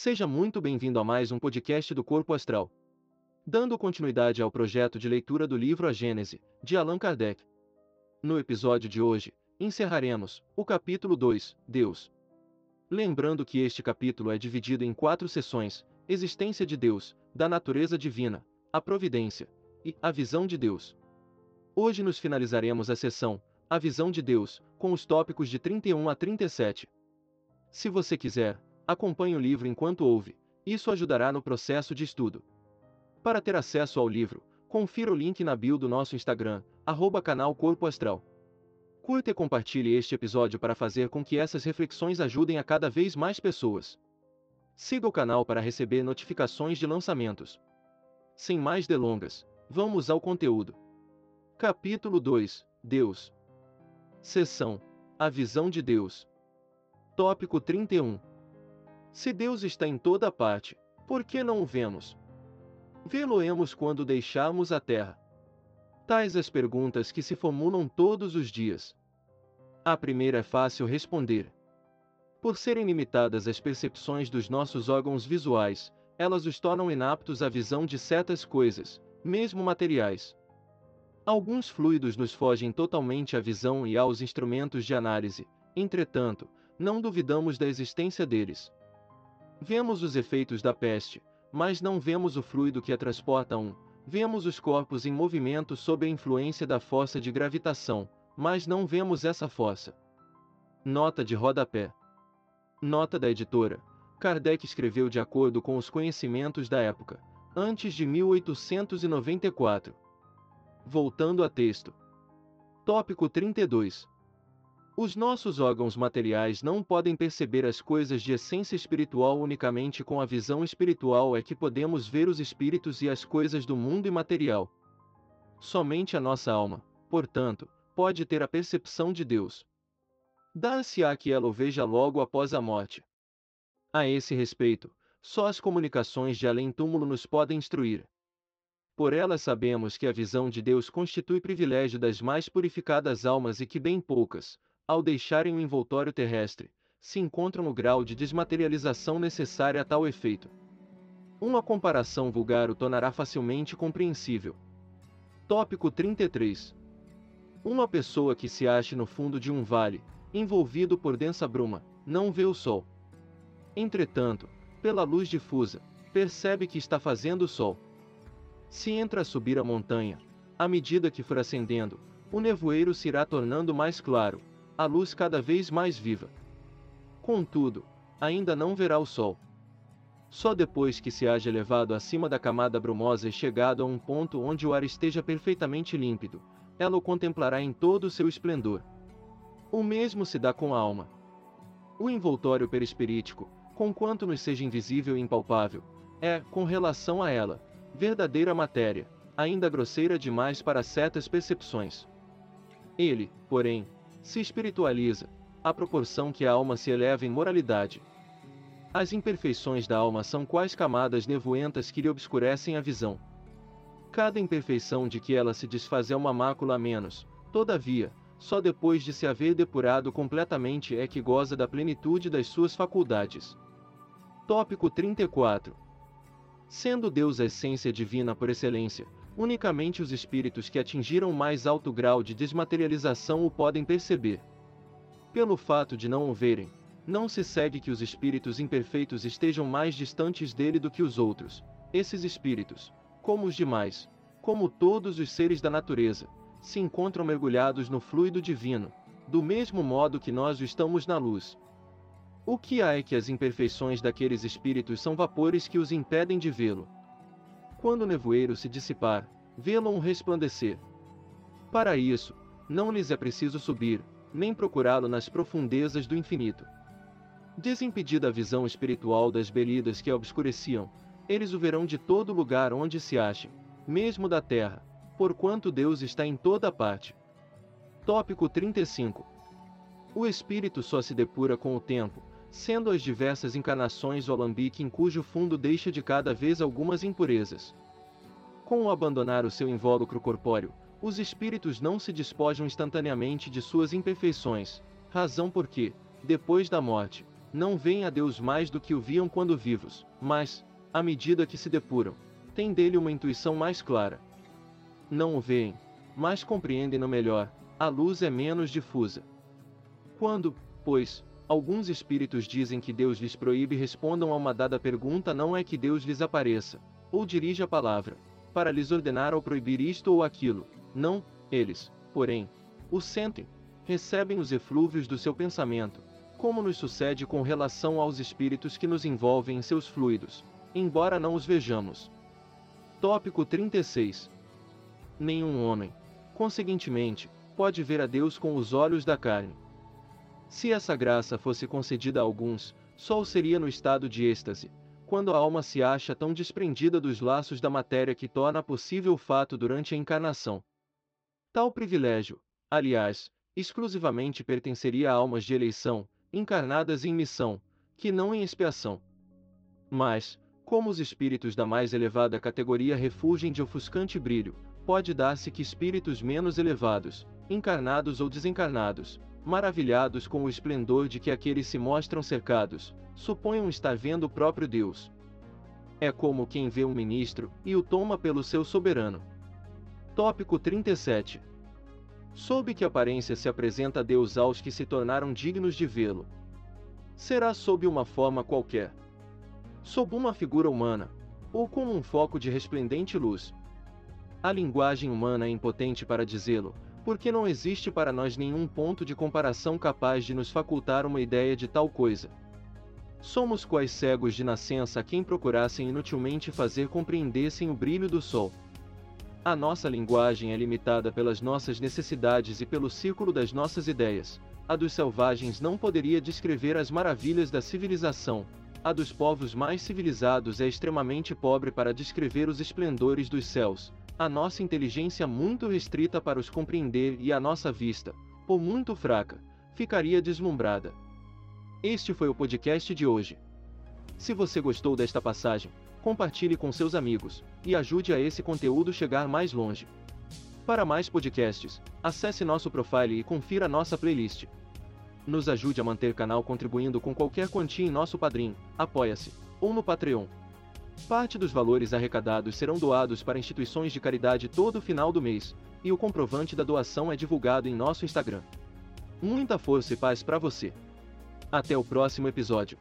Seja muito bem-vindo a mais um podcast do Corpo Astral. Dando continuidade ao projeto de leitura do livro A Gênese, de Allan Kardec. No episódio de hoje, encerraremos o capítulo 2, Deus. Lembrando que este capítulo é dividido em quatro sessões: existência de Deus, da natureza divina, a providência e a visão de Deus. Hoje nos finalizaremos a sessão A visão de Deus, com os tópicos de 31 a 37. Se você quiser, acompanhe o livro enquanto ouve, isso ajudará no processo de estudo. Para ter acesso ao livro, confira o link na bio do nosso Instagram, arroba canal Corpo Astral. Curta e compartilhe este episódio para fazer com que essas reflexões ajudem a cada vez mais pessoas. Siga o canal para receber notificações de lançamentos. Sem mais delongas, vamos ao conteúdo. Capítulo 2 Deus. Seção A visão de Deus. Tópico 31 Se Deus está em toda parte, por que não o vemos? Vê-lo-emos quando deixarmos a terra. Tais as perguntas que se formulam todos os dias. A primeira é fácil responder. Por serem limitadas as percepções dos nossos órgãos visuais, elas os tornam inaptos à visão de certas coisas, mesmo materiais. Alguns fluidos nos fogem totalmente à visão e aos instrumentos de análise, entretanto, não duvidamos da existência deles. Vemos os efeitos da peste, mas não vemos o fluido que a transporta um. Vemos os corpos em movimento sob a influência da força de gravitação, mas não vemos essa força. Nota de rodapé. Nota da editora. Kardec escreveu de acordo com os conhecimentos da época, antes de 1894. Voltando a texto. Tópico 32. Os nossos órgãos materiais não podem perceber as coisas de essência espiritual unicamente com a visão espiritual é que podemos ver os espíritos e as coisas do mundo imaterial. Somente a nossa alma, portanto, pode ter a percepção de Deus. Dar-se-á que ela o veja logo após a morte. A esse respeito, só as comunicações de além-túmulo nos podem instruir. Por elas sabemos que a visão de Deus constitui privilégio das mais purificadas almas e que bem poucas, ao deixarem o envoltório terrestre, se encontram no grau de desmaterialização necessária a tal efeito. Uma comparação vulgar o tornará facilmente compreensível. Tópico 33. Uma pessoa que se ache no fundo de um vale, envolvido por densa bruma, não vê o sol. Entretanto, pela luz difusa, percebe que está fazendo sol. Se entra a subir a montanha, à medida que for ascendendo, o nevoeiro se irá tornando mais claro, a luz cada vez mais viva. Contudo, ainda não verá o sol. Só depois que se haja elevado acima da camada brumosa e chegado a um ponto onde o ar esteja perfeitamente límpido, ela o contemplará em todo o seu esplendor. O mesmo se dá com a alma. O envoltório perispirítico, conquanto nos seja invisível e impalpável, é, com relação a ela, verdadeira matéria, ainda grosseira demais para certas percepções. Ele, porém, se espiritualiza, à proporção que a alma se eleva em moralidade. As imperfeições da alma são quais camadas nevoentas que lhe obscurecem a visão. Cada imperfeição de que ela se desfaz é uma mácula a menos, todavia, só depois de se haver depurado completamente é que goza da plenitude das suas faculdades. Tópico 34 Sendo Deus a essência divina por excelência, Unicamente os espíritos que atingiram mais alto grau de desmaterialização o podem perceber. Pelo fato de não o verem, não se segue que os espíritos imperfeitos estejam mais distantes dele do que os outros. Esses espíritos, como os demais, como todos os seres da natureza, se encontram mergulhados no fluido divino, do mesmo modo que nós estamos na luz. O que há é que as imperfeições daqueles espíritos são vapores que os impedem de vê-lo. Quando o nevoeiro se dissipar, vê-lo resplandecer. Para isso, não lhes é preciso subir, nem procurá-lo nas profundezas do infinito. Desimpedida a visão espiritual das belidas que a obscureciam, eles o verão de todo lugar onde se achem, mesmo da terra, porquanto Deus está em toda parte. Tópico 35 O espírito só se depura com o tempo, sendo as diversas encarnações o alambique em cujo fundo deixa de cada vez algumas impurezas. Com o abandonar o seu invólucro corpóreo, os espíritos não se despojam instantaneamente de suas imperfeições, razão porque, depois da morte, não veem a Deus mais do que o viam quando vivos, mas, à medida que se depuram, têm dele uma intuição mais clara. Não o veem, mas compreendem-no melhor, a luz é menos difusa. Quando, pois, alguns espíritos dizem que Deus lhes proíbe respondam a uma dada pergunta não é que Deus lhes apareça, ou dirija a palavra, para lhes ordenar ou proibir isto ou aquilo, não, eles, porém, o sentem, recebem os eflúvios do seu pensamento, como nos sucede com relação aos espíritos que nos envolvem em seus fluidos, embora não os vejamos. Tópico 36 Nenhum homem, conseguintemente, pode ver a Deus com os olhos da carne. Se essa graça fosse concedida a alguns, só o seria no estado de êxtase, quando a alma se acha tão desprendida dos laços da matéria que torna possível o fato durante a encarnação. Tal privilégio, aliás, exclusivamente pertenceria a almas de eleição, encarnadas em missão, que não em expiação. Mas, como os espíritos da mais elevada categoria refugem de ofuscante brilho, pode dar-se que espíritos menos elevados, encarnados ou desencarnados, maravilhados com o esplendor de que aqueles se mostram cercados, suponham estar vendo o próprio Deus. É como quem vê um ministro e o toma pelo seu soberano. Tópico 37 Sob que aparência se apresenta Deus aos que se tornaram dignos de vê-lo? Será sob uma forma qualquer? Sob uma figura humana? Ou como um foco de resplendente luz? A linguagem humana é impotente para dizê-lo, porque não existe para nós nenhum ponto de comparação capaz de nos facultar uma ideia de tal coisa. Somos quais cegos de nascença a quem procurassem inutilmente fazer compreendessem o brilho do sol. A nossa linguagem é limitada pelas nossas necessidades e pelo círculo das nossas ideias. A dos selvagens não poderia descrever as maravilhas da civilização. A dos povos mais civilizados é extremamente pobre para descrever os esplendores dos céus a nossa inteligência muito restrita para os compreender e a nossa vista, por muito fraca, ficaria deslumbrada. Este foi o podcast de hoje. Se você gostou desta passagem, compartilhe com seus amigos e ajude a esse conteúdo chegar mais longe. Para mais podcasts, acesse nosso profile e confira nossa playlist. Nos ajude a manter canal contribuindo com qualquer quantia em nosso Padrim, Apoia-se ou no Patreon. Parte dos valores arrecadados serão doados para instituições de caridade todo final do mês, e o comprovante da doação é divulgado em nosso Instagram. Muita força e paz para você. Até o próximo episódio.